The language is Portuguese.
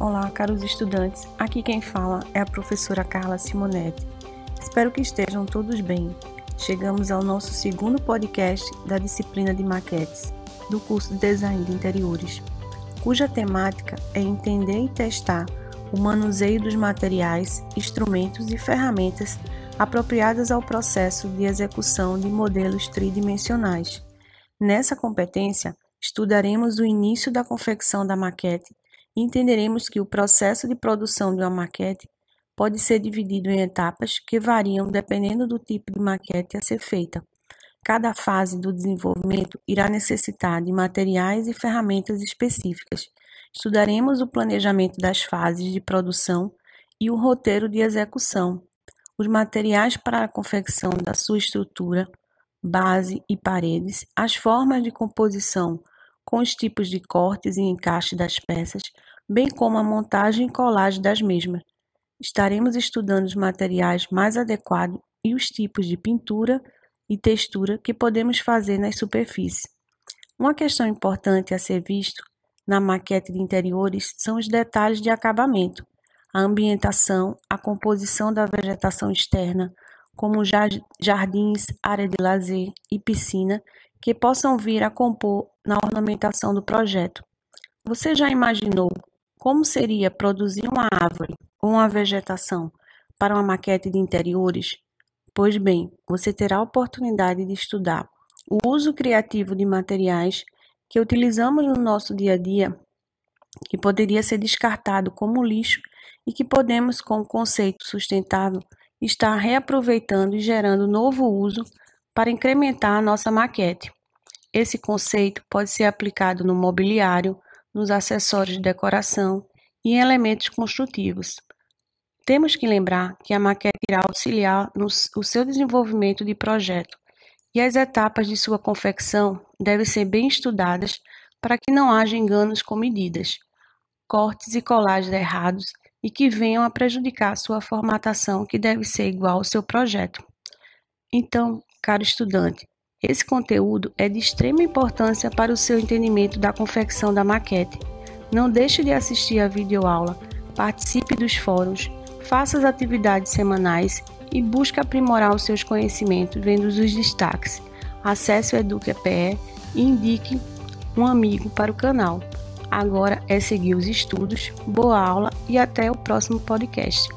Olá, caros estudantes. Aqui quem fala é a professora Carla Simonetti. Espero que estejam todos bem. Chegamos ao nosso segundo podcast da disciplina de maquetes do curso de Design de Interiores, cuja temática é entender e testar o manuseio dos materiais, instrumentos e ferramentas apropriadas ao processo de execução de modelos tridimensionais. Nessa competência, estudaremos o início da confecção da maquete entenderemos que o processo de produção de uma maquete pode ser dividido em etapas que variam dependendo do tipo de maquete a ser feita. Cada fase do desenvolvimento irá necessitar de materiais e ferramentas específicas. Estudaremos o planejamento das fases de produção e o roteiro de execução, os materiais para a confecção da sua estrutura, base e paredes, as formas de composição com os tipos de cortes e encaixe das peças, bem como a montagem e colagem das mesmas. Estaremos estudando os materiais mais adequados e os tipos de pintura e textura que podemos fazer nas superfícies. Uma questão importante a ser visto na maquete de interiores são os detalhes de acabamento, a ambientação, a composição da vegetação externa, como jardins, área de lazer e piscina, que possam vir a compor na ornamentação do projeto. Você já imaginou como seria produzir uma árvore ou uma vegetação para uma maquete de interiores? Pois bem, você terá a oportunidade de estudar o uso criativo de materiais que utilizamos no nosso dia a dia, que poderia ser descartado como lixo e que podemos, com o conceito sustentável, estar reaproveitando e gerando novo uso para incrementar a nossa maquete. Esse conceito pode ser aplicado no mobiliário, nos acessórios de decoração e em elementos construtivos. Temos que lembrar que a maquete irá auxiliar no o seu desenvolvimento de projeto e as etapas de sua confecção devem ser bem estudadas para que não haja enganos com medidas, cortes e colagens errados e que venham a prejudicar sua formatação, que deve ser igual ao seu projeto. Então, caro estudante, esse conteúdo é de extrema importância para o seu entendimento da confecção da maquete. Não deixe de assistir a videoaula, participe dos fóruns, faça as atividades semanais e busque aprimorar os seus conhecimentos vendo os destaques. Acesse o EducaPE e indique um amigo para o canal. Agora é seguir os estudos, boa aula e até o próximo podcast.